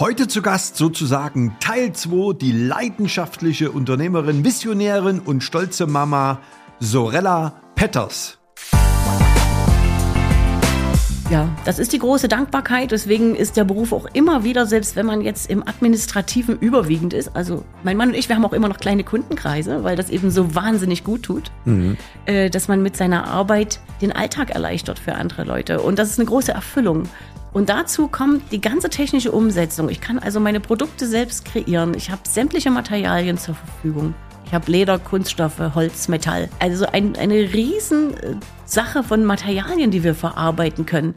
Heute zu Gast sozusagen Teil 2, die leidenschaftliche Unternehmerin, Visionärin und stolze Mama Sorella Petters. Ja, das ist die große Dankbarkeit. Deswegen ist der Beruf auch immer wieder, selbst wenn man jetzt im Administrativen überwiegend ist. Also mein Mann und ich, wir haben auch immer noch kleine Kundenkreise, weil das eben so wahnsinnig gut tut, mhm. äh, dass man mit seiner Arbeit den Alltag erleichtert für andere Leute. Und das ist eine große Erfüllung. Und dazu kommt die ganze technische Umsetzung. Ich kann also meine Produkte selbst kreieren. Ich habe sämtliche Materialien zur Verfügung. Ich habe Leder, Kunststoffe, Holz, Metall. Also ein, eine riesen äh, Sache von Materialien, die wir verarbeiten können.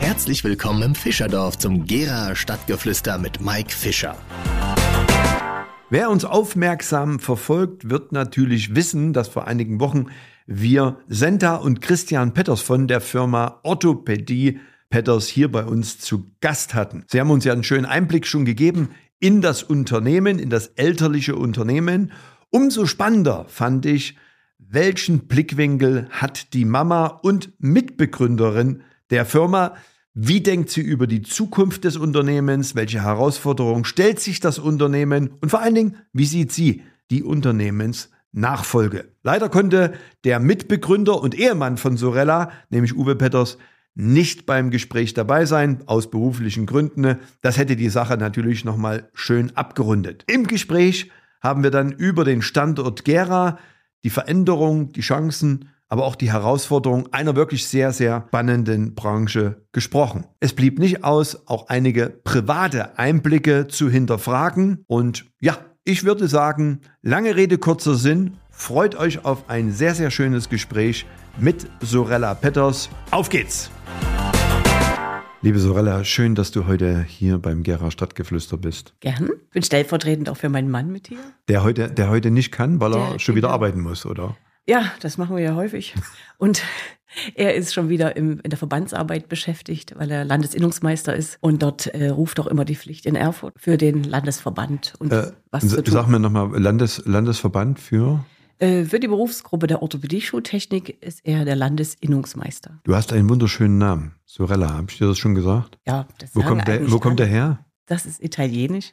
Herzlich willkommen im Fischerdorf zum Gera Stadtgeflüster mit Mike Fischer. Wer uns aufmerksam verfolgt, wird natürlich wissen, dass vor einigen Wochen wir Senta und Christian Petters von der Firma Orthopädie Petters hier bei uns zu Gast hatten. Sie haben uns ja einen schönen Einblick schon gegeben in das Unternehmen, in das elterliche Unternehmen. Umso spannender fand ich, welchen Blickwinkel hat die Mama und Mitbegründerin der Firma? Wie denkt sie über die Zukunft des Unternehmens? Welche Herausforderungen stellt sich das Unternehmen? Und vor allen Dingen, wie sieht sie die Unternehmensnachfolge? Leider konnte der Mitbegründer und Ehemann von Sorella, nämlich Uwe Petters, nicht beim Gespräch dabei sein, aus beruflichen Gründen. Das hätte die Sache natürlich nochmal schön abgerundet. Im Gespräch haben wir dann über den Standort Gera, die Veränderung, die Chancen, aber auch die Herausforderung einer wirklich sehr, sehr spannenden Branche gesprochen. Es blieb nicht aus, auch einige private Einblicke zu hinterfragen. Und ja, ich würde sagen, lange Rede, kurzer Sinn. Freut euch auf ein sehr, sehr schönes Gespräch mit Sorella Petters. Auf geht's! Liebe Sorella, schön, dass du heute hier beim Gera Stadtgeflüster bist. Gern. Bin stellvertretend auch für meinen Mann mit hier. Der heute, der heute nicht kann, weil der er schon wieder arbeiten muss, oder? Ja, das machen wir ja häufig. Und er ist schon wieder im, in der Verbandsarbeit beschäftigt, weil er Landesinnungsmeister ist. Und dort äh, ruft auch immer die Pflicht in Erfurt für den Landesverband. Und äh, was zu tun. Sag mir nochmal, Landes, Landesverband für? Äh, für die Berufsgruppe der Orthopädie-Schultechnik ist er der Landesinnungsmeister. Du hast einen wunderschönen Namen. Sorella, habe ich dir das schon gesagt? Ja, das wo kommt der, Wo kommt der her? Das ist italienisch.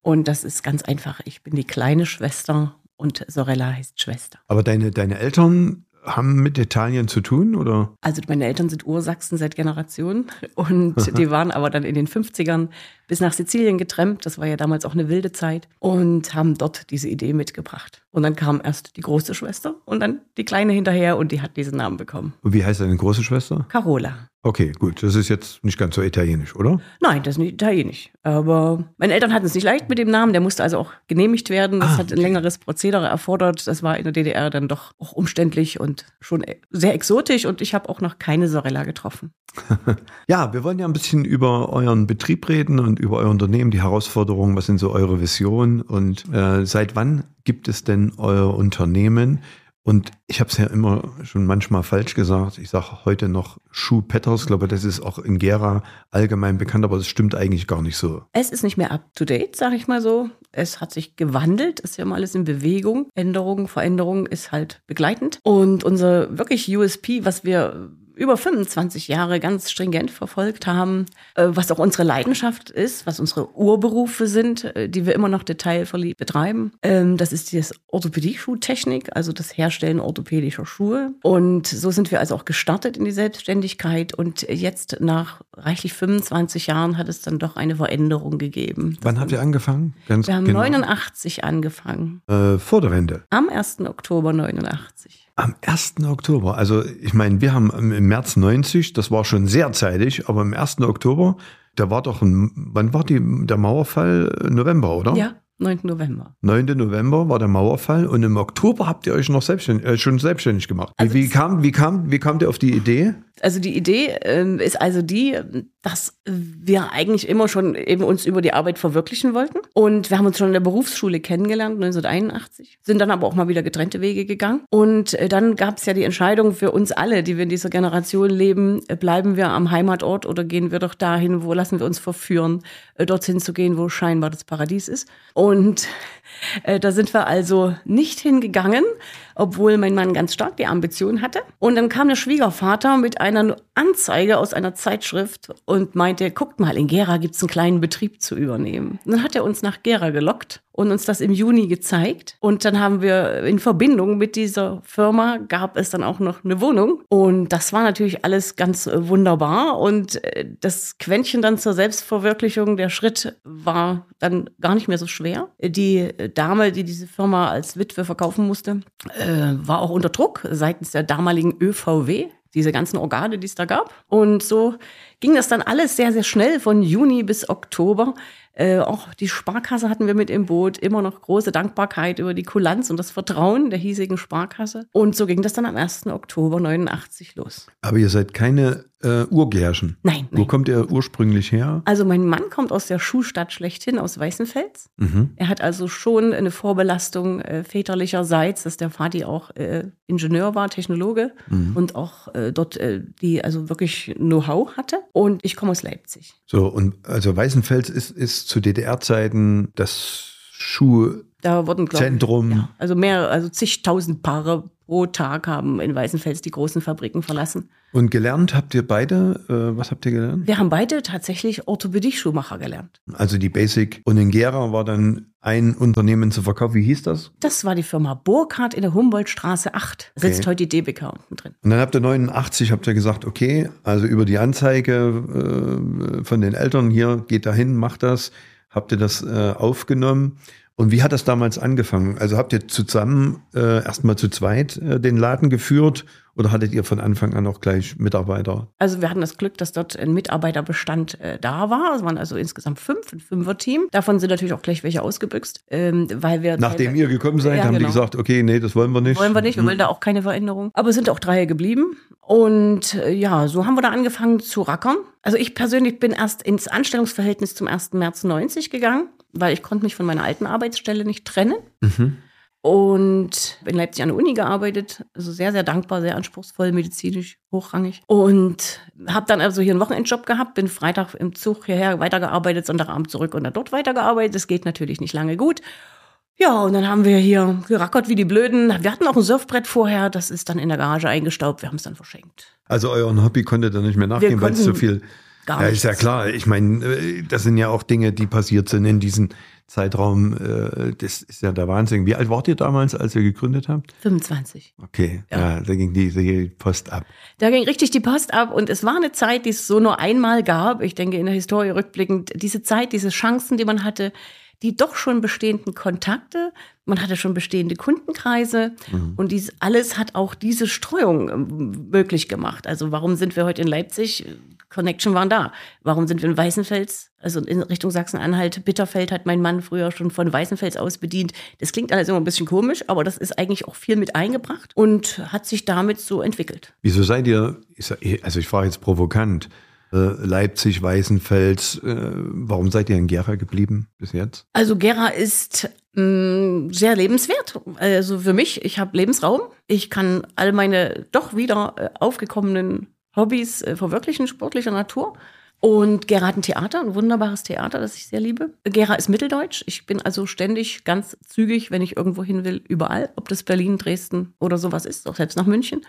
Und das ist ganz einfach. Ich bin die kleine Schwester und Sorella heißt Schwester. Aber deine, deine Eltern haben mit Italien zu tun, oder? Also meine Eltern sind Ursachsen seit Generationen und die waren aber dann in den 50ern bis nach Sizilien getrennt. Das war ja damals auch eine wilde Zeit und haben dort diese Idee mitgebracht. Und dann kam erst die große Schwester und dann die kleine hinterher und die hat diesen Namen bekommen. Und wie heißt deine große Schwester? Carola. Okay, gut. Das ist jetzt nicht ganz so italienisch, oder? Nein, das ist nicht italienisch. Aber meine Eltern hatten es nicht leicht mit dem Namen. Der musste also auch genehmigt werden. Das ah, hat ein längeres Prozedere erfordert. Das war in der DDR dann doch auch umständlich und schon sehr exotisch. Und ich habe auch noch keine Sorella getroffen. ja, wir wollen ja ein bisschen über euren Betrieb reden und über euer Unternehmen, die Herausforderungen. Was sind so eure Visionen? Und äh, seit wann gibt es denn euer Unternehmen? Und ich habe es ja immer schon manchmal falsch gesagt. Ich sage heute noch Schuh. Ich glaube, das ist auch in Gera allgemein bekannt, aber es stimmt eigentlich gar nicht so. Es ist nicht mehr up to date, sage ich mal so. Es hat sich gewandelt. Es ist ja immer alles in Bewegung. Änderung, Veränderung ist halt begleitend. Und unser wirklich USP, was wir über 25 Jahre ganz stringent verfolgt haben, äh, was auch unsere Leidenschaft ist, was unsere Urberufe sind, äh, die wir immer noch detailverliebt betreiben. Ähm, das ist die Orthopädie-Schuhtechnik, also das Herstellen orthopädischer Schuhe. Und so sind wir also auch gestartet in die Selbstständigkeit. Und jetzt nach reichlich 25 Jahren hat es dann doch eine Veränderung gegeben. Wann habt ihr angefangen? Ganz wir haben genau. 89 angefangen. Äh, vor der Wende? Am 1. Oktober 89. Am 1. Oktober. Also ich meine, wir haben im März 90, das war schon sehr zeitig, aber im 1. Oktober, da war doch ein, wann war die, der Mauerfall? November, oder? Ja, 9. November. 9. November war der Mauerfall und im Oktober habt ihr euch noch selbstständig, äh, schon selbstständig gemacht. Also wie, kam, wie, kam, wie kam ihr auf die Idee? Also die Idee äh, ist also die, dass wir eigentlich immer schon eben uns über die Arbeit verwirklichen wollten. Und wir haben uns schon in der Berufsschule kennengelernt, 1981, sind dann aber auch mal wieder getrennte Wege gegangen. Und äh, dann gab es ja die Entscheidung für uns alle, die wir in dieser Generation leben, äh, bleiben wir am Heimatort oder gehen wir doch dahin, wo lassen wir uns verführen, äh, dorthin zu gehen, wo scheinbar das Paradies ist. Und äh, da sind wir also nicht hingegangen obwohl mein Mann ganz stark die Ambition hatte. Und dann kam der Schwiegervater mit einer Anzeige aus einer Zeitschrift und meinte, guckt mal, in Gera gibt's einen kleinen Betrieb zu übernehmen. Und dann hat er uns nach Gera gelockt und uns das im Juni gezeigt. Und dann haben wir in Verbindung mit dieser Firma gab es dann auch noch eine Wohnung. Und das war natürlich alles ganz äh, wunderbar. Und äh, das Quäntchen dann zur Selbstverwirklichung, der Schritt war dann gar nicht mehr so schwer. Die Dame, die diese Firma als Witwe verkaufen musste, äh, war auch unter Druck seitens der damaligen ÖVW diese ganzen Organe, die es da gab. Und so ging das dann alles sehr, sehr schnell von Juni bis Oktober. Äh, auch die Sparkasse hatten wir mit im Boot, immer noch große Dankbarkeit über die Kulanz und das Vertrauen der hiesigen Sparkasse. Und so ging das dann am 1. Oktober 89 los. Aber ihr seid keine äh, Urgärschen. Nein, Wo nein. kommt ihr ursprünglich her? Also mein Mann kommt aus der Schuhstadt schlechthin, aus Weißenfels. Mhm. Er hat also schon eine Vorbelastung äh, väterlicherseits, dass der Vati auch äh, Ingenieur war, Technologe Mhm. und auch äh, dort äh, die also wirklich Know-how hatte. Und ich komme aus Leipzig. So, und also Weißenfels ist, ist zu DDR-Zeiten das Schuhzentrum. Da wurden, glaube ich, ja, also mehr, also zigtausend Paare pro Tag haben in Weißenfels die großen Fabriken verlassen. Und gelernt habt ihr beide, äh, was habt ihr gelernt? Wir haben beide tatsächlich Orthopädie-Schuhmacher gelernt. Also die Basic. Und in Gera war dann ein Unternehmen zu verkaufen. Wie hieß das? Das war die Firma Burkhardt in der Humboldtstraße 8. Da sitzt Okay. heute die DBK unten drin. Und dann habt ihr 89, habt ihr gesagt, okay, also über die Anzeige äh, von den Eltern hier, geht dahin, macht das. Habt ihr das äh, aufgenommen? Und wie hat das damals angefangen? Also habt ihr zusammen äh, erstmal zu zweit äh, den Laden geführt oder hattet ihr von Anfang an auch gleich Mitarbeiter? Also wir hatten das Glück, dass dort ein Mitarbeiterbestand äh, da war. Es waren also insgesamt fünf, ein Fünfer-Team. Davon sind natürlich auch gleich welche ausgebüxt, ähm, weil wir Nachdem ihr gekommen seid, Ja, haben die genau. gesagt, okay, nee, das wollen wir nicht. wollen wir nicht, wir Hm. wollen da auch keine Veränderung. Aber es sind auch drei geblieben. Und äh, ja, so haben wir da angefangen zu rackern. Also ich persönlich bin erst ins Anstellungsverhältnis zum 1. März 90 gegangen, weil ich konnte mich von meiner alten Arbeitsstelle nicht trennen. Mhm. Und in Leipzig an der Uni gearbeitet, also sehr, sehr dankbar, sehr anspruchsvoll, medizinisch, hochrangig. Und habe dann also hier einen Wochenendjob gehabt, bin Freitag im Zug hierher weitergearbeitet, Sonntagabend zurück und dann dort weitergearbeitet. Das geht natürlich nicht lange gut. Ja, und dann haben wir hier gerackert wie die Blöden. Wir hatten auch ein Surfbrett vorher, das ist dann in der Garage eingestaubt, wir haben es dann verschenkt. Also euren Hobby konntet ihr nicht mehr nachgehen, weil es so konnten viel. gar ja, ist ja klar. Ich meine, äh, das sind ja auch Dinge, die passiert sind in diesem Zeitraum. äh, Das ist ja der Wahnsinn. Wie alt wart ihr damals, als ihr gegründet habt? 25. Okay, ja, Ja. da ging die, die Post ab. Da ging richtig die Post ab und es war eine Zeit, die es so nur einmal gab. Ich denke in der Historie rückblickend, diese Zeit, diese Chancen, die man hatte, die doch schon bestehenden Kontakte, man hatte schon bestehende Kundenkreise und dies alles hat auch diese Streuung ähm, möglich gemacht. Also warum sind wir heute in Leipzig? Connection waren da. Warum sind wir in Weißenfels? Also in Richtung Sachsen-Anhalt, Bitterfeld hat mein Mann früher schon von Weißenfels aus bedient. Das klingt alles immer ein bisschen komisch, aber das ist eigentlich auch viel mit eingebracht und hat sich damit so entwickelt. Wieso seid ihr, sag- also ich frage jetzt provokant, äh, Leipzig, Weißenfels, äh, warum seid ihr in Gera geblieben bis jetzt? Also Gera ist mh, sehr lebenswert. Also für mich, ich habe Lebensraum. Ich kann all meine doch wieder äh, aufgekommenen Hobbys äh, verwirklichen, sportlicher Natur. Und Gera hat ein Theater, ein wunderbares Theater, das ich sehr liebe. Gera ist mitteldeutsch. Ich bin also ständig ganz zügig, wenn ich irgendwo hin will, überall. Ob das Berlin, Dresden oder sowas ist, auch selbst nach München.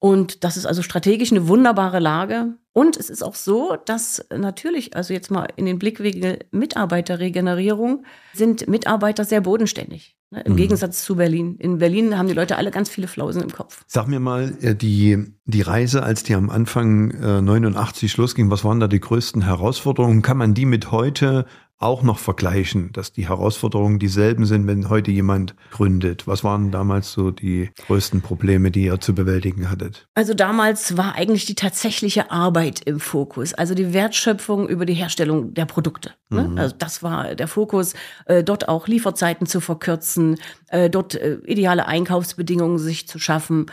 Und das ist also strategisch eine wunderbare Lage. Und es ist auch so, dass natürlich, also jetzt mal in den Blickwinkel Mitarbeiterregenerierung, sind Mitarbeiter sehr bodenständig. Ne? Im Mhm. Gegensatz zu Berlin. In Berlin haben die Leute alle ganz viele Flausen im Kopf. Sag mir mal, äh, die, die Reise, als die am Anfang äh, 89 losging, was waren da die größten Herausforderungen? Kann man die mit heute auch noch vergleichen, dass die Herausforderungen dieselben sind, wenn heute jemand gründet? Was waren damals so die größten Probleme, die ihr zu bewältigen hattet? Also damals war eigentlich die tatsächliche Arbeit im Fokus, also die Wertschöpfung über die Herstellung der Produkte. Ne? Also das war der Fokus, äh, dort auch Lieferzeiten zu verkürzen, äh, dort äh, ideale Einkaufsbedingungen sich zu schaffen.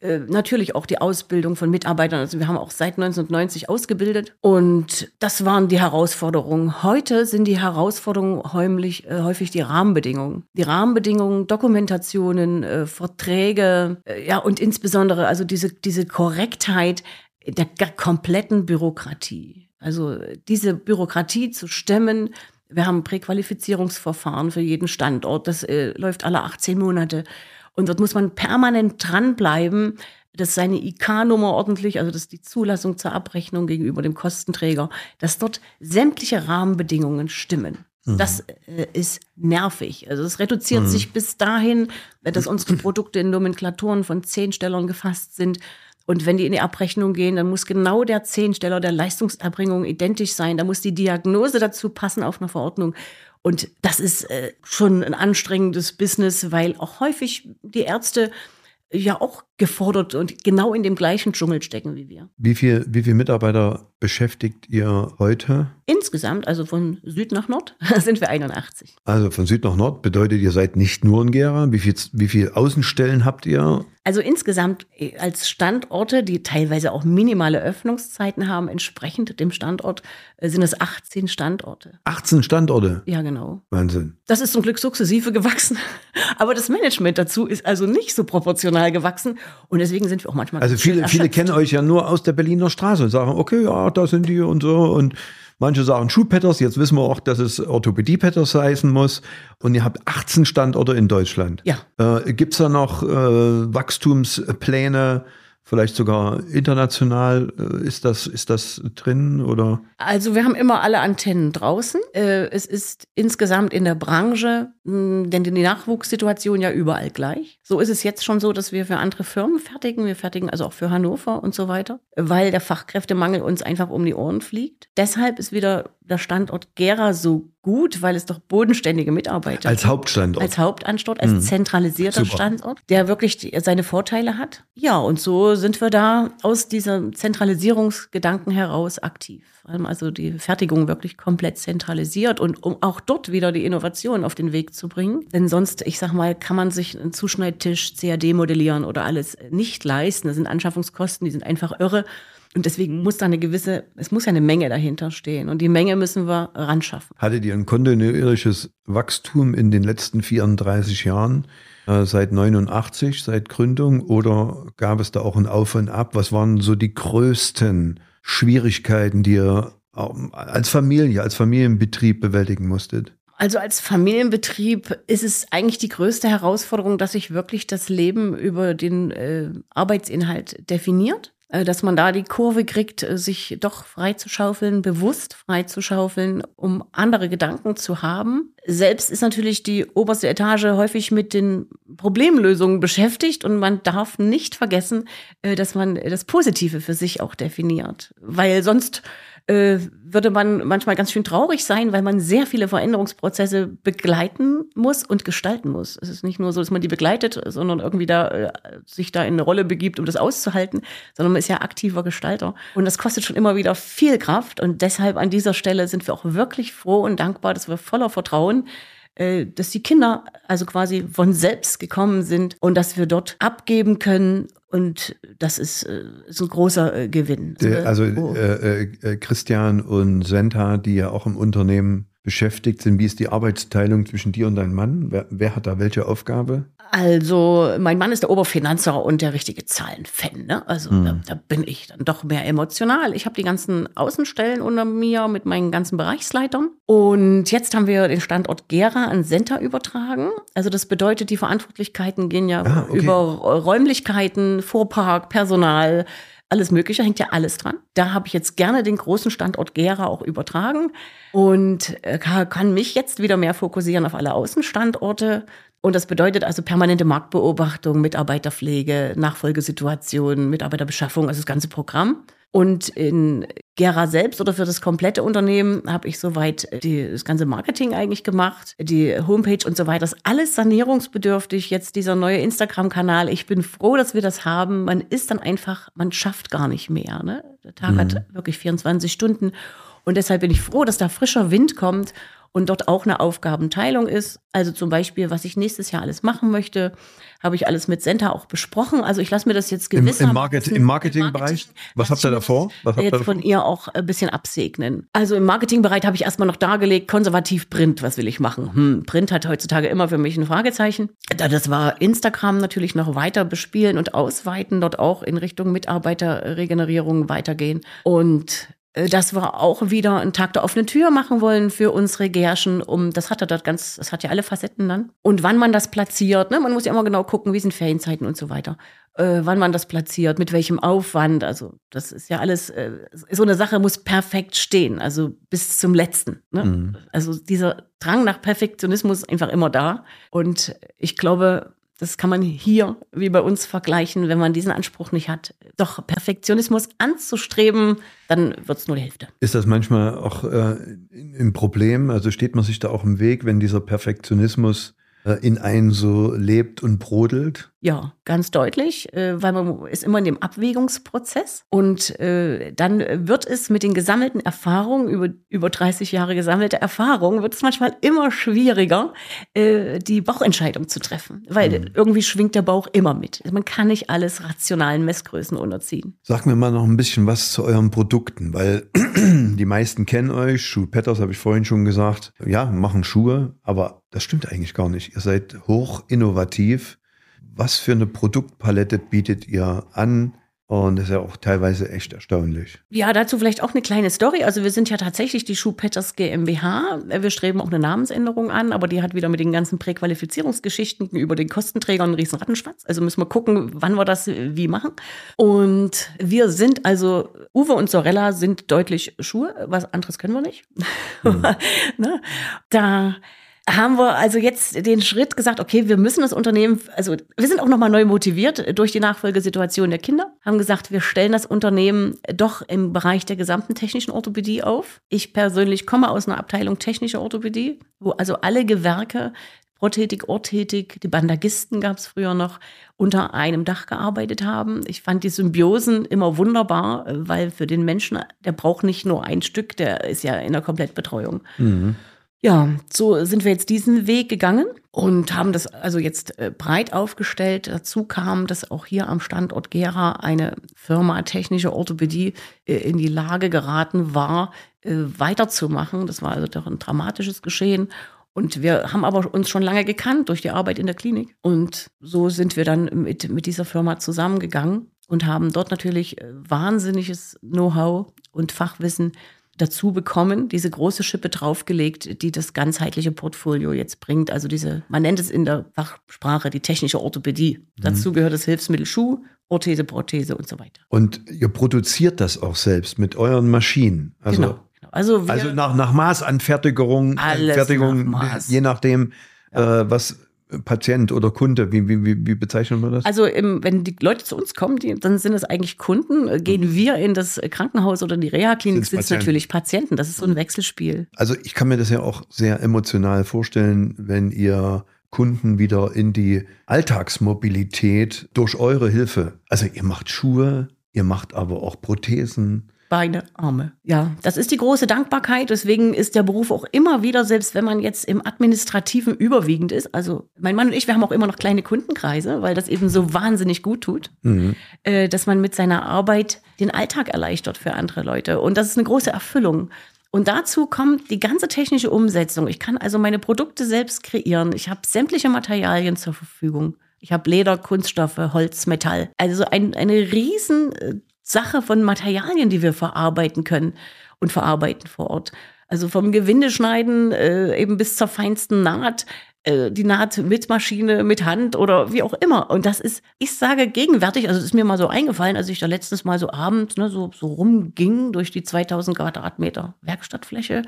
Äh, natürlich auch die Ausbildung von Mitarbeitern. Also wir haben auch seit 1990 ausgebildet und das waren die Herausforderungen. Heute sind die Herausforderungen häufig, äh, häufig die Rahmenbedingungen. Die Rahmenbedingungen, Dokumentationen, äh, Verträge, äh, ja und insbesondere also diese, diese Korrektheit der kompletten Bürokratie. Also diese Bürokratie zu stemmen. Wir haben Präqualifizierungsverfahren für jeden Standort. Das äh, läuft alle 18 Monate. Und dort muss man permanent dranbleiben, dass seine IK-Nummer ordentlich, also dass die Zulassung zur Abrechnung gegenüber dem Kostenträger, dass dort sämtliche Rahmenbedingungen stimmen. Das äh, ist nervig. Also es reduziert Mhm. sich bis dahin, dass unsere Produkte in Nomenklaturen von Zehnstellern gefasst sind. Und wenn die in die Abrechnung gehen, dann muss genau der Zehnsteller der Leistungserbringung identisch sein. Da muss die Diagnose dazu passen auf einer Verordnung. Und das ist äh, schon ein anstrengendes Business, weil auch häufig die Ärzte ja auch gefordert und genau in dem gleichen Dschungel stecken wie wir. Wie viel, wie viel Mitarbeiter beschäftigt ihr heute? Insgesamt, also von Süd nach Nord, sind wir 81. Also von Süd nach Nord bedeutet, ihr seid nicht nur in Gera. Wie viel, wie viel Außenstellen habt ihr? Also insgesamt äh, als Standorte, die teilweise auch minimale Öffnungszeiten haben, entsprechend dem Standort, äh, sind es 18 Standorte. 18 Standorte. Ja, genau. Wahnsinn. Das ist zum Glück sukzessive gewachsen. Aber das Management dazu ist also nicht so proportional gewachsen. Und deswegen sind wir auch manchmal. Also viele, viele kennen euch ja nur aus der Berliner Straße und sagen, okay, ja, da sind die und so. Und manche sagen Schuhpetters. Jetzt wissen wir auch, dass es Orthopädie-Petters heißen muss. Und ihr habt 18 Standorte in Deutschland. Ja. Äh, Gibt es da noch äh, Wachstumspläne? Vielleicht sogar international äh, ist das, ist das drin oder? Also wir haben immer alle Antennen draußen. Äh, Es ist insgesamt in der Branche, mh, denn die Nachwuchssituation ja überall gleich. So ist es jetzt schon so, dass wir für andere Firmen fertigen. Wir fertigen also auch für Hannover und so weiter, weil der Fachkräftemangel uns einfach um die Ohren fliegt. Deshalb ist wieder der Standort Gera so gut, weil es doch bodenständige Mitarbeiter Als. Hauptstandort. Als Hauptanstalt, als zentralisierter Super. Standort, der wirklich die, seine Vorteile hat. Ja, und so sind wir da aus diesem Zentralisierungsgedanken heraus aktiv. Also die Fertigung wirklich komplett zentralisiert und um auch dort wieder die Innovation auf den Weg zu bringen. Denn sonst, ich sag mal, kann man sich einen Zuschneidtisch, CAD modellieren oder alles nicht leisten. Das sind Anschaffungskosten, die sind einfach irre. Und deswegen muss da eine gewisse, es muss ja eine Menge dahinter stehen. Und die Menge müssen wir ran schaffen. Hattet ihr ein kontinuierliches Wachstum in den letzten 34 Jahren, äh, seit 89, seit Gründung, oder gab es da auch ein Auf und Ab? Was waren so die größten Schwierigkeiten, die ihr ähm, als Familie, als Familienbetrieb bewältigen musstet? Also als Familienbetrieb ist es eigentlich die größte Herausforderung, dass sich wirklich das Leben über den äh, Arbeitsinhalt definiert. Äh, dass man da die Kurve kriegt, äh, sich doch frei zu schaufeln, bewusst frei zu schaufeln, um andere Gedanken zu haben. Selbst ist natürlich die oberste Etage häufig mit den Problemlösungen beschäftigt und man darf nicht vergessen, äh, dass man das Positive für sich auch definiert. Weil sonst äh, würde man manchmal ganz schön traurig sein, weil man sehr viele Veränderungsprozesse begleiten muss und gestalten muss. Es ist nicht nur so, dass man die begleitet, sondern irgendwie da äh, sich da in eine Rolle begibt, um das auszuhalten, sondern man ist ja aktiver Gestalter. Und das kostet schon immer wieder viel Kraft. Und deshalb an dieser Stelle sind wir auch wirklich froh und dankbar, dass wir voller Vertrauen äh, dass die Kinder also quasi von selbst gekommen sind und dass wir dort abgeben können. Und das ist, äh, ist ein großer äh, Gewinn. Der, also oh. äh, äh, Christian und Senta, die ja auch im Unternehmen beschäftigt sind, wie ist die Arbeitsteilung zwischen dir und deinem Mann? Wer, wer hat da welche Aufgabe? Also, mein Mann ist der Oberfinanzer und der richtige Zahlenfan. Ne? Also, da, da bin ich dann doch mehr emotional. Ich habe die ganzen Außenstellen unter mir mit meinen ganzen Bereichsleitern. Und jetzt haben wir den Standort Gera an Center übertragen. Also, das bedeutet, die Verantwortlichkeiten gehen ja Ah, okay. über Räumlichkeiten, Fuhrpark, Personal. Alles Mögliche, hängt ja alles dran. Da habe ich jetzt gerne den großen Standort Gera auch übertragen und äh, kann mich jetzt wieder mehr fokussieren auf alle Außenstandorte. Und das bedeutet also permanente Marktbeobachtung, Mitarbeiterpflege, Nachfolgesituationen, Mitarbeiterbeschaffung, also das ganze Programm. Und in Gera selbst oder für das komplette Unternehmen habe ich soweit die, das ganze Marketing eigentlich gemacht, die Homepage und so weiter. Das ist alles sanierungsbedürftig. Jetzt dieser neue Instagram-Kanal. Ich bin froh, dass wir das haben. Man ist dann einfach, man schafft gar nicht mehr. Ne? Der Tag hat wirklich 24 Stunden. Und deshalb bin ich froh, dass da frischer Wind kommt und dort auch eine Aufgabenteilung ist. Also zum Beispiel, was ich nächstes Jahr alles machen möchte, habe ich alles mit Senta auch besprochen. Also ich lasse mir das jetzt Im, gewiss im, Market, im Marketingbereich? Was habt ihr davor? Was habt ihr jetzt von ihr auch ein bisschen absegnen. Also im Marketingbereich habe ich erstmal noch dargelegt, konservativ Print, was will ich machen? Hm, Print hat heutzutage immer für mich ein Fragezeichen. Da- Das war Instagram natürlich noch weiter bespielen und ausweiten, dort auch in Richtung Mitarbeiterregenerierung weitergehen. Und dass wir auch wieder einen Tag der offenen Tür machen wollen für unsere Gärschen. Um, das hat er dort ganz, das hat ja alle Facetten dann. Und wann man das platziert, ne? man muss ja immer genau gucken, wie sind Ferienzeiten und so weiter. Äh, wann man das platziert, mit welchem Aufwand. Also das ist ja alles, äh, so eine Sache muss perfekt stehen, also bis zum letzten. Ne? Mhm. Also dieser Drang nach Perfektionismus ist einfach immer da. Und ich glaube, das kann man hier wie bei uns vergleichen, wenn man diesen Anspruch nicht hat, doch Perfektionismus anzustreben, dann wird es nur die Hälfte. Ist das manchmal auch äh, ein Problem? Also steht man sich da auch im Weg, wenn dieser Perfektionismus äh, in einen so lebt und brodelt? Ja, ganz deutlich, äh, weil man ist immer in dem Abwägungsprozess und äh, dann wird es mit den gesammelten Erfahrungen, über, über 30 Jahre gesammelte Erfahrungen, wird es manchmal immer schwieriger, die Bauchentscheidung zu treffen, weil mhm. irgendwie schwingt der Bauch immer mit. Also man kann nicht alles rationalen Messgrößen unterziehen. Sag mir mal noch ein bisschen was zu euren Produkten, weil die meisten kennen euch, Schuh Petters habe ich vorhin schon gesagt, ja, machen Schuhe, aber das stimmt eigentlich gar nicht. Ihr seid hoch innovativ. Was für eine Produktpalette bietet ihr an? Und das ist ja auch teilweise echt erstaunlich. Ja, dazu vielleicht auch eine kleine Story. Also wir sind ja tatsächlich die Schuhpetters GmbH. Wir streben auch eine Namensänderung an, aber die hat wieder mit den ganzen Präqualifizierungsgeschichten über den Kostenträgern einen riesen Rattenschwanz. Also müssen wir gucken, wann wir das wie machen. Und wir sind also, Uwe und Sorella sind deutlich Schuhe. Was anderes können wir nicht. Mhm. ne? Da haben wir also jetzt den Schritt gesagt, okay, wir müssen das Unternehmen, also wir sind auch nochmal neu motiviert durch die Nachfolgesituation der Kinder, haben gesagt, wir stellen das Unternehmen doch im Bereich der gesamten technischen Orthopädie auf. Ich persönlich komme aus einer Abteilung technische Orthopädie, wo also alle Gewerke, Prothetik, Orthetik, die Bandagisten gab es früher noch, unter einem Dach gearbeitet haben. Ich fand die Symbiosen immer wunderbar, weil für den Menschen, der braucht nicht nur ein Stück, der ist ja in der Komplettbetreuung. Mhm. Ja, so sind wir jetzt diesen Weg gegangen und haben das also jetzt äh, breit aufgestellt. Dazu kam, dass auch hier am Standort Gera eine Firma technische Orthopädie äh, in die Lage geraten war, äh, weiterzumachen. Das war also doch ein dramatisches Geschehen. Und wir haben aber uns schon lange gekannt durch die Arbeit in der Klinik. Und so sind wir dann mit, mit dieser Firma zusammengegangen und haben dort natürlich wahnsinniges Know-how und Fachwissen dazu bekommen, diese große Schippe draufgelegt, die das ganzheitliche Portfolio jetzt bringt. Also diese, man nennt es in der Fachsprache die technische Orthopädie. Mhm. Dazu gehört das Hilfsmittel Schuh, Orthese, Prothese und so weiter. Und ihr produziert das auch selbst mit euren Maschinen. Also, genau. genau. Also, also nach, nach Maßanfertigung, alles Fertigung, nach Maß. je nachdem, ja. äh, was Patient oder Kunde? Wie, wie, wie, wie bezeichnen wir das? Also im, wenn die Leute zu uns kommen, die, dann sind es eigentlich Kunden. Gehen mhm. wir in das Krankenhaus oder in die Reha-Klinik, sind es natürlich Patienten. Das ist so ein Wechselspiel. Also ich kann mir das ja auch sehr emotional vorstellen, wenn ihr Kunden wieder in die Alltagsmobilität durch eure Hilfe. Also ihr macht Schuhe, ihr macht aber auch Prothesen, Beine, Arme. Ja, das ist die große Dankbarkeit. Deswegen ist der Beruf auch immer wieder, selbst wenn man jetzt im Administrativen überwiegend ist. Also mein Mann und ich, wir haben auch immer noch kleine Kundenkreise, weil das eben so wahnsinnig gut tut, mhm. äh, dass man mit seiner Arbeit den Alltag erleichtert für andere Leute. Und das ist eine große Erfüllung. Und dazu kommt die ganze technische Umsetzung. Ich kann also meine Produkte selbst kreieren. Ich habe sämtliche Materialien zur Verfügung. Ich habe Leder, Kunststoffe, Holz, Metall. Also ein, eine riesen äh, Sache von Materialien, die wir verarbeiten können und verarbeiten vor Ort. Also vom Gewindeschneiden äh, eben bis zur feinsten Naht, äh, die Naht mit Maschine, mit Hand oder wie auch immer. Und das ist, ich sage gegenwärtig, also es ist mir mal so eingefallen, als ich da letztens mal so abends ne, so, so rumging durch die 2000 Quadratmeter Werkstattfläche.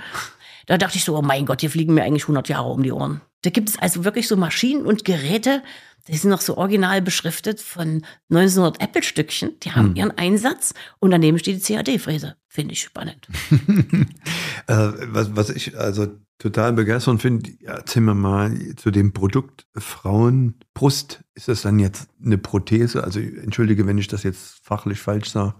Da dachte ich so, oh mein Gott, hier fliegen mir eigentlich 100 Jahre um die Ohren. Da gibt es also wirklich so Maschinen und Geräte, die sind noch so original beschriftet von 1900 Apple-Stückchen. Die haben hm. ihren Einsatz und daneben steht die CAD-Fräse. Finde ich spannend. äh, was, was ich also total begeisternd finde, erzähl mir mal zu dem Produkt Frauenbrust. Ist das dann jetzt eine Prothese? Also entschuldige, wenn ich das jetzt fachlich falsch sage.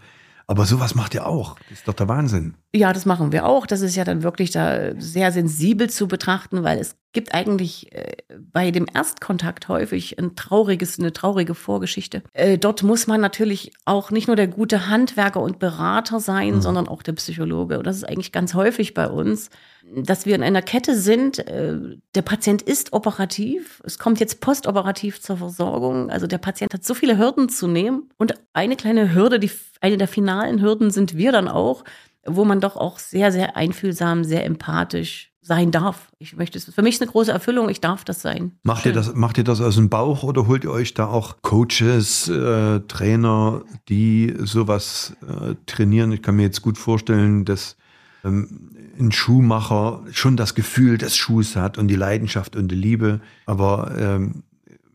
Aber sowas macht ihr auch. Das ist doch der Wahnsinn. Ja, das machen wir auch. Das ist ja dann wirklich da sehr sensibel zu betrachten, weil es gibt eigentlich äh, bei dem Erstkontakt häufig ein trauriges, eine traurige Vorgeschichte. Äh, dort muss man natürlich auch nicht nur der gute Handwerker und Berater sein, mhm. sondern auch der Psychologe. Und das ist eigentlich ganz häufig bei uns, dass wir in einer Kette sind. Äh, der Patient ist operativ. Es kommt jetzt postoperativ zur Versorgung. Also der Patient hat so viele Hürden zu nehmen. Und eine kleine Hürde, die, eine der finalen Hürden sind wir dann auch, wo man doch auch sehr, sehr einfühlsam, sehr empathisch sein darf. Ich möchte es. Für mich ist eine große Erfüllung. Ich darf das sein. Macht ihr das, macht ihr das aus dem Bauch oder holt ihr euch da auch Coaches, äh, Trainer, die sowas äh, trainieren? Ich kann mir jetzt gut vorstellen, dass ähm, ein Schuhmacher schon das Gefühl des Schuhs hat und die Leidenschaft und die Liebe, aber ähm,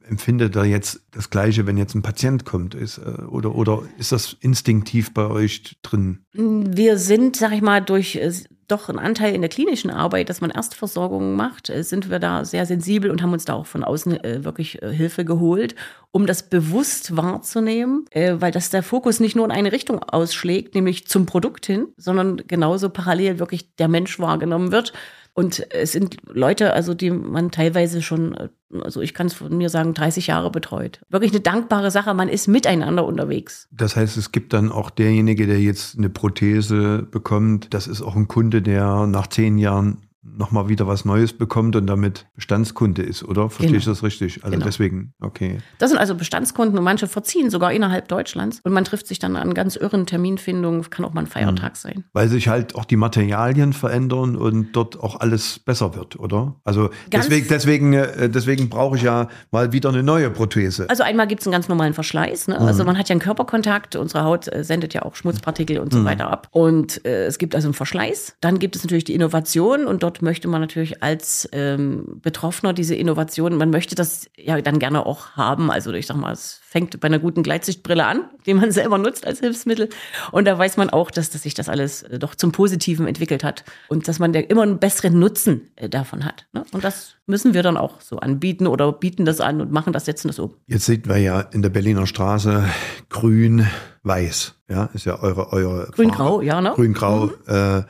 empfindet er jetzt das Gleiche, wenn jetzt ein Patient kommt? Ist, äh, oder, oder ist das instinktiv bei euch drin? Wir sind, sag ich mal, durch äh, doch einen Anteil in der klinischen Arbeit, dass man Erstversorgung macht, äh, sind wir da sehr sensibel und haben uns da auch von außen äh, wirklich äh, Hilfe geholt, um das bewusst wahrzunehmen, weil das der Fokus nicht nur in eine Richtung ausschlägt, nämlich zum Produkt hin, sondern genauso parallel wirklich der Mensch wahrgenommen wird. Und es sind Leute, also die man teilweise schon, also ich kann es von mir sagen, 30 Jahre betreut. Wirklich eine dankbare Sache. Man ist miteinander unterwegs. Das heißt, es gibt dann auch derjenige, der jetzt eine Prothese bekommt, das ist auch ein Kunde, der nach zehn Jahren nochmal wieder was Neues bekommt und damit Bestandskunde ist, oder? Verstehe genau. ich das richtig? Also genau. deswegen, okay. Das sind also Bestandskunden und manche verziehen sogar innerhalb Deutschlands und man trifft sich dann an ganz irren Terminfindungen, kann auch mal ein Feiertag mhm. sein. Weil sich halt auch die Materialien verändern und dort auch alles besser wird, oder? Also ganz deswegen, deswegen, äh, deswegen brauche ich ja mal wieder eine neue Prothese. Also einmal gibt es einen ganz normalen Verschleiß. Ne? Also mhm. Also man hat ja einen Körperkontakt, unsere Haut äh, sendet ja auch Schmutzpartikel und so mhm. weiter ab. Und äh, es gibt also einen Verschleiß. Dann gibt es natürlich die Innovation und dort möchte man natürlich als ähm, Betroffener diese Innovation, man möchte das ja dann gerne auch haben. Also ich sag mal, es fängt bei einer guten Gleitsichtbrille an, die man selber nutzt als Hilfsmittel. Und da weiß man auch, dass, dass sich das alles äh, doch zum Positiven entwickelt hat und dass man ja immer einen besseren Nutzen äh, davon hat. Ne? Und das müssen wir dann auch so anbieten oder bieten das an und machen das, setzen das um. Jetzt sieht man ja in der Berliner Straße grün, weiß. Ja, ist ja eure, eure Grün-Grau, ja, ne? Grün-Grau. Mhm. Äh,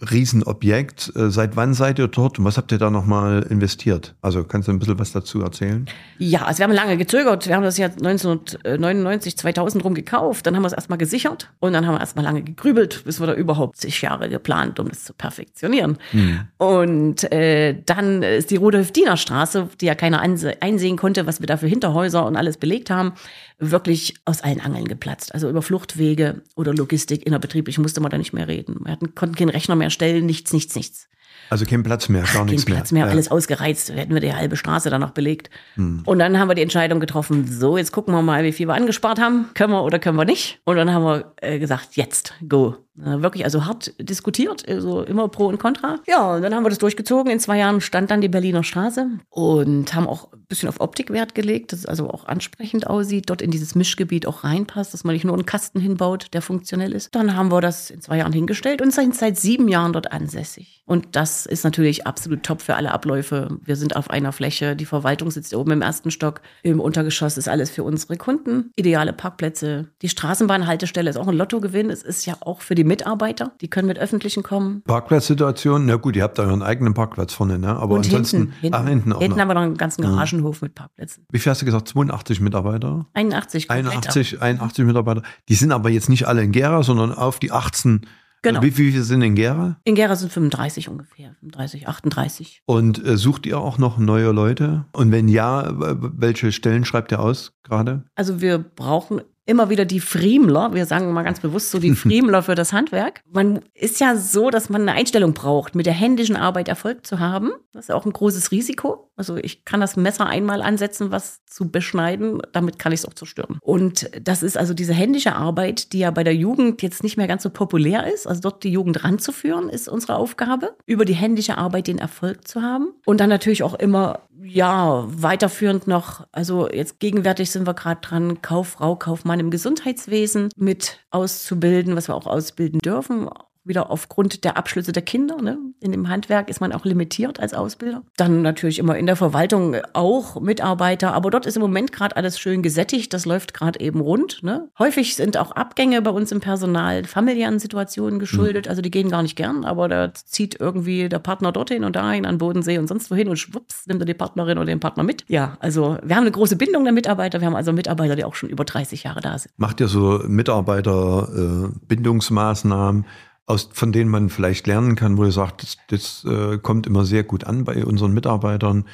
Riesenobjekt. Äh, seit wann seid ihr dort und was habt ihr da nochmal investiert? Also kannst du ein bisschen was dazu erzählen? Ja, also wir haben lange gezögert. Wir haben das ja 1999, 2000 rum gekauft. Dann haben wir es erstmal gesichert und dann haben wir erstmal lange gegrübelt, bis wir da überhaupt zig Jahre geplant, um das zu perfektionieren. Hm. Und äh, dann ist die Rudolf-Diener-Straße, die ja keiner einsehen konnte, was wir da für Hinterhäuser und alles belegt haben, wirklich aus allen Angeln geplatzt. Also über Fluchtwege oder Logistik innerbetrieblich musste man da nicht mehr reden. Wir hatten, konnten keinen Rechner mehr stellen, nichts, nichts, nichts. Also kein Platz mehr, gar Ach, nichts kein Platz mehr. mehr. Alles ausgereizt, hätten wir die halbe Straße dann noch belegt. Hm. Und dann haben wir die Entscheidung getroffen, so, jetzt gucken wir mal, wie viel wir angespart haben. Können wir oder können wir nicht? Und dann haben wir äh, gesagt, jetzt, go. Äh, wirklich also hart diskutiert, also immer Pro und Contra. Ja, und dann haben wir das durchgezogen. In zwei Jahren stand dann die Berliner Straße und haben auch ein bisschen auf Optik Wert gelegt, dass es also auch ansprechend aussieht, dort in dieses Mischgebiet auch reinpasst, dass man nicht nur einen Kasten hinbaut, der funktionell ist. Dann haben wir das in zwei Jahren hingestellt und sind seit sieben Jahren dort ansässig. Und das ist natürlich absolut top für alle Abläufe. Wir sind auf einer Fläche, die Verwaltung sitzt oben im ersten Stock, im Untergeschoss ist alles für unsere Kunden. Ideale Parkplätze. Die Straßenbahnhaltestelle ist auch ein Lottogewinn. Es ist ja auch für die Mitarbeiter, die können mit öffentlichen kommen. Parkplatzsituation, na gut, ihr habt da euren eigenen Parkplatz vorne, ne? Aber Und ansonsten, hinten, hinten, ach, hinten, auch hinten haben wir noch einen ganzen Garagenhof mhm. mit Parkplätzen. Wie viel hast du gesagt? 82 Mitarbeiter? 81. 81, 81 Mitarbeiter. Die sind aber jetzt nicht alle in Gera, sondern auf die 18 Genau. Wie, wie viele sind in Gera? In Gera sind 35 ungefähr, 35, 38. Und äh, sucht ihr auch noch neue Leute? Und wenn ja, welche Stellen schreibt ihr aus gerade? Also wir brauchen immer wieder die Friemler, wir sagen mal ganz bewusst so die Friemler für das Handwerk. Man ist ja so, dass man eine Einstellung braucht, mit der händischen Arbeit Erfolg zu haben. Das ist auch ein großes Risiko. Also ich kann das Messer einmal ansetzen, was zu beschneiden, damit kann ich es auch zerstören. Und das ist also diese händische Arbeit, die ja bei der Jugend jetzt nicht mehr ganz so populär ist. Also dort die Jugend ranzuführen, ist unsere Aufgabe, über die händische Arbeit den Erfolg zu haben. Und dann natürlich auch immer ja, weiterführend noch, also jetzt gegenwärtig sind wir gerade dran, Kauffrau, Kaufmann im Gesundheitswesen mit auszubilden, was wir auch ausbilden dürfen, wieder aufgrund der Abschlüsse der Kinder. Ne? In dem Handwerk ist man auch limitiert als Ausbilder. Dann natürlich immer in der Verwaltung auch Mitarbeiter, aber dort ist im Moment gerade alles schön gesättigt. Das läuft gerade eben rund. Ne? Häufig sind auch Abgänge bei uns im Personal familiären Situationen geschuldet. Mhm. Also die gehen gar nicht gern, aber da zieht irgendwie der Partner dorthin und dahin an Bodensee und sonst wohin und schwupps nimmt er die Partnerin oder den Partner mit. Ja, also wir haben eine große Bindung der Mitarbeiter. Wir haben also Mitarbeiter, die auch schon über 30 Jahre da sind. Macht ihr so Mitarbeiterbindungsmaßnahmen? Äh, aus, von denen man vielleicht lernen kann, wo ihr sagt, das, das äh, kommt immer sehr gut an bei unseren Mitarbeitern.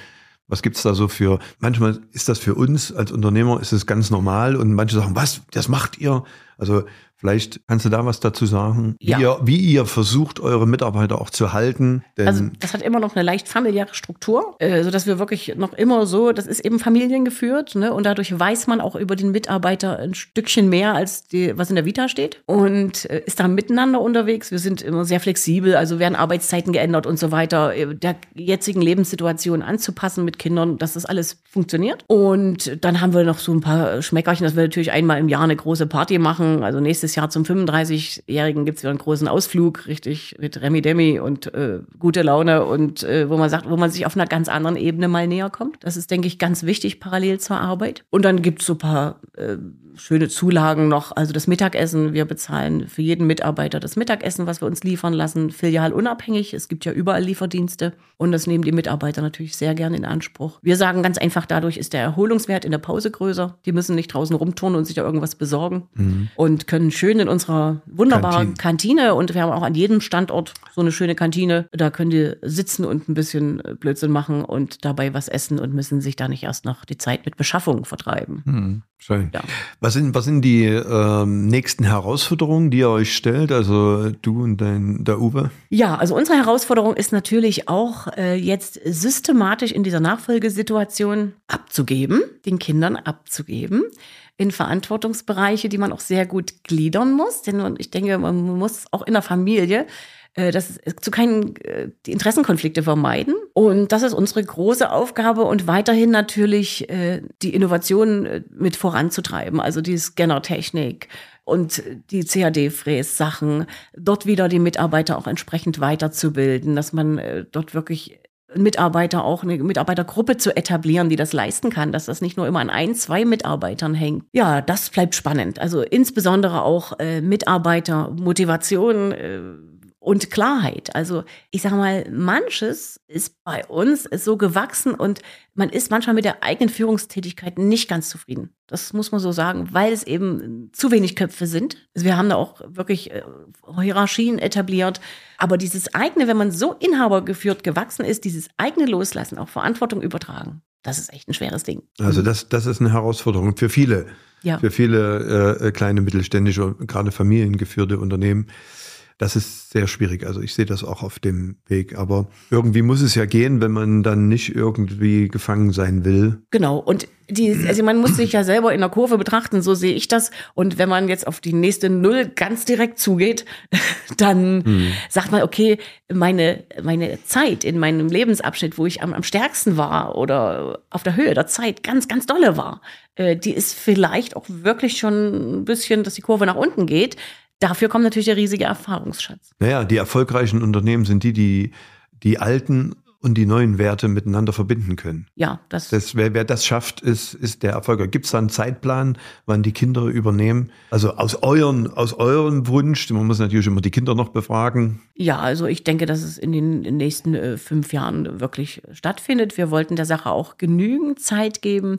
Was gibt's da so für, manchmal ist das für uns als Unternehmer ist es ganz normal und manche sagen, was, das macht ihr? Also Vielleicht kannst du da was dazu sagen, wie, Ja. ihr, wie ihr versucht, eure Mitarbeiter auch zu halten. Also das hat immer noch eine leicht familiäre Struktur, äh, sodass wir wirklich noch immer so, das ist eben familiengeführt ne? und dadurch weiß man auch über den Mitarbeiter ein Stückchen mehr, als die, was in der Vita steht und äh, ist da miteinander unterwegs. Wir sind immer sehr flexibel, also werden Arbeitszeiten geändert und so weiter, äh, der jetzigen Lebenssituation anzupassen mit Kindern, dass das alles funktioniert. Und dann haben wir noch so ein paar Schmeckerchen, dass wir natürlich einmal im Jahr eine große Party machen. Also nächstes Jahr zum 35-Jährigen gibt's wieder einen großen Ausflug, richtig mit Remi Demi und äh, gute Laune und äh, wo man sagt, wo man sich auf einer ganz anderen Ebene mal näher kommt. Das ist, denke ich, ganz wichtig parallel zur Arbeit. Und dann gibt's so ein paar äh, schöne Zulagen noch. Also das Mittagessen, wir bezahlen für jeden Mitarbeiter das Mittagessen, was wir uns liefern lassen, filialunabhängig. Es gibt ja überall Lieferdienste und das nehmen die Mitarbeiter natürlich sehr gerne in Anspruch. Wir sagen ganz einfach, dadurch ist der Erholungswert in der Pause größer. Die müssen nicht draußen rumturnen und sich da irgendwas besorgen und können schön in unserer wunderbaren Kantine. und wir haben auch an jedem Standort so eine schöne Kantine. Da können die sitzen und ein bisschen äh, Blödsinn machen und dabei was essen und müssen sich da nicht erst noch die Zeit mit Beschaffung vertreiben. Hm, schön. Ja. Was sind, was sind die ähm, nächsten Herausforderungen, die ihr euch stellt? Also du und dein, der Uwe? Ja, also unsere Herausforderung ist natürlich auch äh, jetzt systematisch in dieser Nachfolgesituation abzugeben, den Kindern abzugeben in Verantwortungsbereiche, die man auch sehr gut gliedern muss. Denn ich denke, man muss auch in der Familie äh, das ist, zu keinen äh, die Interessenkonflikte vermeiden. Und das ist unsere große Aufgabe und weiterhin natürlich äh, die Innovation äh, mit voranzutreiben. Also die Scannertechnik und die CAD-Fräs-Sachen, dort wieder die Mitarbeiter auch entsprechend weiterzubilden, dass man äh, dort wirklich Mitarbeiter auch eine Mitarbeitergruppe zu etablieren, die das leisten kann, dass das nicht nur immer an ein, zwei Mitarbeitern hängt. Ja, das bleibt spannend. Also insbesondere auch äh, Mitarbeitermotivation äh, und Klarheit. Also ich sage mal, manches ist bei uns so gewachsen und man ist manchmal mit der eigenen Führungstätigkeit nicht ganz zufrieden. Das muss man so sagen, weil es eben zu wenig Köpfe sind. Also wir haben da auch wirklich äh, Hierarchien etabliert. Aber dieses eigene, wenn man so inhabergeführt gewachsen ist, dieses eigene Loslassen, auch Verantwortung übertragen, das ist echt ein schweres Ding. Also das, das ist eine Herausforderung für viele, Ja. für viele äh, kleine mittelständische, gerade familiengeführte Unternehmen. Das ist sehr schwierig. Also ich sehe das auch auf dem Weg. Aber irgendwie muss es ja gehen, wenn man dann nicht irgendwie gefangen sein will. Genau. Und die, also man muss sich ja selber in der Kurve betrachten, so sehe ich das. Und wenn man jetzt auf die nächste Null ganz direkt zugeht, dann sagt man, okay, meine, meine Zeit in meinem Lebensabschnitt, wo ich am, am stärksten war oder auf der Höhe der Zeit ganz, ganz dolle war, äh, die ist vielleicht auch wirklich schon ein bisschen, dass die Kurve nach unten geht. Dafür kommt natürlich der riesige Erfahrungsschatz. Naja, die erfolgreichen Unternehmen sind die, die die alten und die neuen Werte miteinander verbinden können. Ja, das, Das, wer, wer das schafft, ist, ist der Erfolg. Gibt es da einen Zeitplan, wann die Kinder übernehmen? Also aus, euren, aus eurem Wunsch, man muss natürlich immer die Kinder noch befragen. Ja, also ich denke, dass es in den, nächsten äh, fünf Jahren wirklich stattfindet. Wir wollten der Sache auch genügend Zeit geben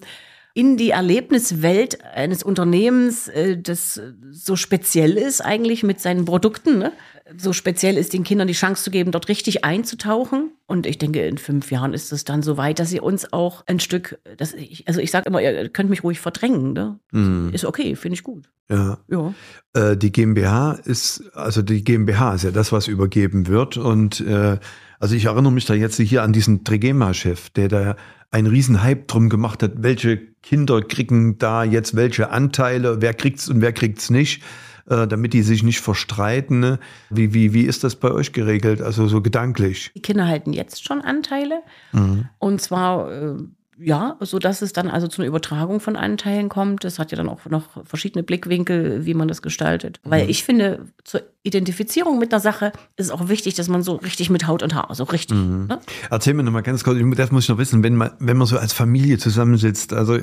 in die Erlebniswelt eines Unternehmens, äh, das so speziell ist eigentlich mit seinen Produkten. Ne? So speziell ist, den Kindern die Chance zu geben, dort richtig einzutauchen. Und ich denke, in fünf Jahren ist es dann so weit, dass sie uns auch ein Stück, das ich, also ich sage immer, ihr könnt mich ruhig verdrängen. Ne? Ist okay, finde ich gut. Ja. Ja. Äh, die GmbH ist, also die GmbH ist ja das, was übergeben wird. Und äh, also ich erinnere mich da jetzt hier an diesen Trigema-Chef, der da einen riesen Hype drum gemacht hat, welche Kinder kriegen da jetzt welche Anteile, wer kriegt's und wer kriegt's nicht, äh, damit die sich nicht verstreiten. Ne? Wie, wie, wie ist das bei euch geregelt? Also so gedanklich? Die Kinder halten jetzt schon Anteile. Und zwar, äh, ja, so dass es dann also zu einer Übertragung von Anteilen kommt. Das hat ja dann auch noch verschiedene Blickwinkel, wie man das gestaltet. Weil ich finde, zur Identifizierung mit einer Sache ist es auch wichtig, dass man so richtig mit Haut und Haar, so richtig. Ne? Erzähl mir noch mal ganz kurz, das muss ich noch wissen, wenn man, wenn man so als Familie zusammensitzt, also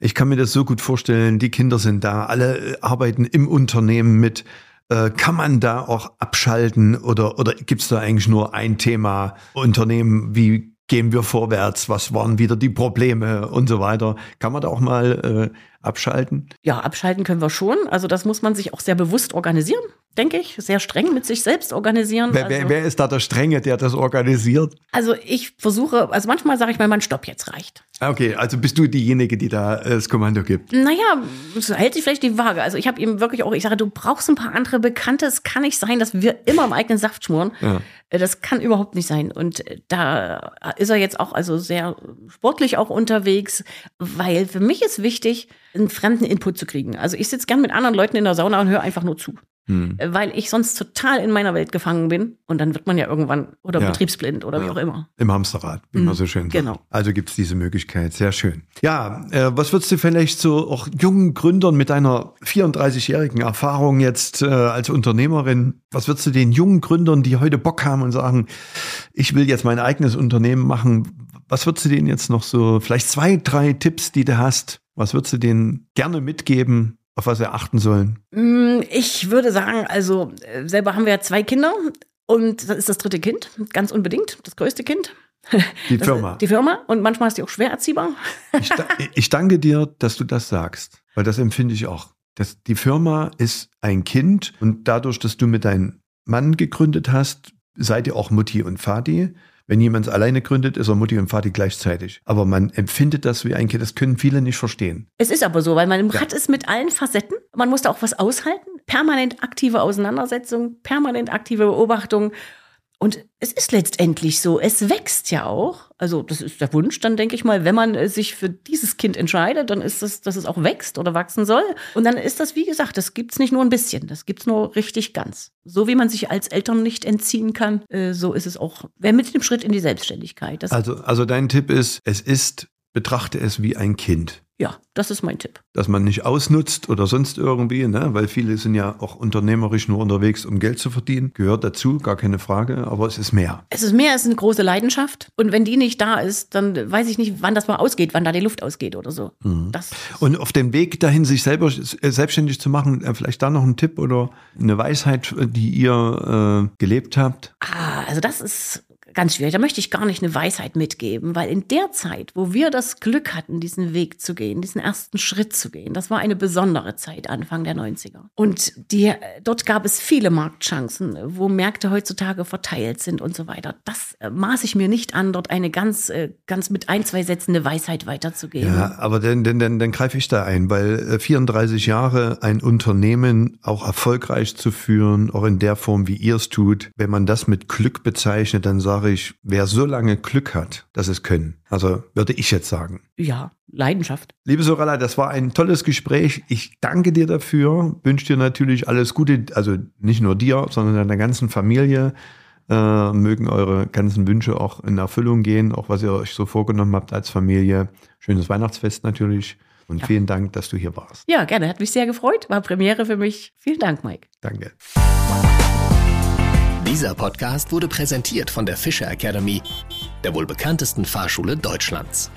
ich kann mir das so gut vorstellen, die Kinder sind da, alle äh, arbeiten im Unternehmen mit. Äh, Kann man da auch abschalten oder, oder gibt es da eigentlich nur ein Thema Unternehmen, wie gehen wir vorwärts, was waren wieder die Probleme und so weiter? Kann man da auch mal äh, abschalten? Ja, abschalten können wir schon. Also das muss man sich auch sehr bewusst organisieren. Denke ich, sehr streng mit sich selbst organisieren. Wer, also, wer ist da der Strenge, der das organisiert? also ich versuche, also manchmal sage ich mir, mein Stopp jetzt reicht. Ah, Okay, also bist du diejenige, die da äh, das Kommando gibt. Naja, es hält sich vielleicht die Waage. Also ich habe ihm wirklich auch, ich sage, du brauchst ein paar andere Bekannte. Es kann nicht sein, dass wir immer im eigenen Saft schmoren. Ja. Äh, Das kann überhaupt nicht sein. Und äh, da ist er jetzt auch also sehr sportlich auch unterwegs, weil für mich ist wichtig, einen fremden Input zu kriegen. Also ich sitze gern mit anderen Leuten in der Sauna und höre einfach nur zu. Hm. Äh, Weil ich sonst total in meiner Welt gefangen bin. Und dann wird man ja irgendwann oder Ja. betriebsblind oder wie Ja. auch immer. Im Hamsterrad, wie man Mhm, so schön sagt. genau. Also gibt es diese Möglichkeit. Sehr schön. Ja, äh, was würdest du vielleicht so auch jungen Gründern mit deiner 34-jährigen Erfahrung jetzt äh, als Unternehmerin, was würdest du den jungen Gründern, die heute Bock haben und sagen, ich will jetzt mein eigenes Unternehmen machen, was würdest du denen jetzt noch so, vielleicht zwei, drei Tipps, die du hast, was würdest du denen gerne mitgeben, auf was sie achten sollen? Mm, Ich würde sagen, also äh, selber haben wir ja zwei Kinder und das ist das dritte Kind, ganz unbedingt, das größte Kind. Die Das- Firma. Die Firma und manchmal ist die auch schwer erziehbar. Ich, ich danke dir, dass du das sagst, weil das empfinde ich auch. Das, die Firma ist ein Kind und dadurch, dass du mit deinem Mann gegründet hast, seid ihr auch Mutti und Vati. Wenn jemand alleine gründet, ist er Mutti und Vati gleichzeitig. Aber man empfindet das wie ein Kind. Das können viele nicht verstehen. Es ist aber so, weil man im Ja. Rad ist mit allen Facetten. Man muss da auch was aushalten. Permanent aktive Auseinandersetzung, permanent aktive Beobachtung. Und es ist letztendlich so, es wächst ja auch. Also das ist der Wunsch, dann denke ich mal, wenn man äh, sich für dieses Kind entscheidet, dann ist es, dass es auch wächst oder wachsen soll. Und dann ist das, wie gesagt, das gibt's nicht nur ein bisschen, das gibt's nur richtig ganz. So wie man sich als Eltern nicht entziehen kann, äh, so ist es auch wer mit dem Schritt in die Selbstständigkeit. Also, also dein Tipp ist, es ist, betrachte es wie ein Kind. Ja, das ist mein Tipp. Dass man nicht ausnutzt oder sonst irgendwie, ne? weil viele sind ja auch unternehmerisch nur unterwegs, um Geld zu verdienen. Gehört dazu, gar keine Frage, aber es ist mehr. Es ist mehr als eine große Leidenschaft. Und wenn die nicht da ist, dann weiß ich nicht, wann das mal ausgeht, wann da die Luft ausgeht oder so. Das, Und auf dem Weg dahin, sich selber äh, selbstständig zu machen, äh, vielleicht da noch ein Tipp oder eine Weisheit, die ihr äh, gelebt habt? ah, also das ist ganz schwierig. Da möchte ich gar nicht eine Weisheit mitgeben, weil in der Zeit, wo wir das Glück hatten, diesen Weg zu gehen, diesen ersten Schritt zu gehen, das war eine besondere Zeit, Anfang der 90er. Und die, äh, dort gab es viele Marktchancen, wo Märkte heutzutage verteilt sind und so weiter. Das äh, maß ich mir nicht an, dort eine ganz, äh, ganz mit ein, zwei Sätzen eine Weisheit weiterzugeben. Ja, aber dann, dann, dann, dann greife ich da ein, weil äh, 34 Jahre ein Unternehmen auch erfolgreich zu führen, auch in der Form, wie ihr es tut, wenn man das mit Glück bezeichnet, dann sage ich, wer so lange Glück hat, das es können. Also würde ich jetzt sagen. ja Leidenschaft. Liebe Sorella, das war ein tolles Gespräch. Ich danke dir dafür, wünsche dir natürlich alles Gute, also nicht nur dir, sondern deiner ganzen Familie. Äh, mögen eure ganzen Wünsche auch in Erfüllung gehen, auch was ihr euch so vorgenommen habt als Familie. Schönes Weihnachtsfest natürlich. Und Ja. vielen Dank, dass du hier warst. Ja, gerne. Hat mich sehr gefreut. War Premiere für mich. Vielen Dank, Mike. Danke. Dieser Podcast wurde präsentiert von der Fischer Academy, der wohl bekanntesten Fahrschule Deutschlands.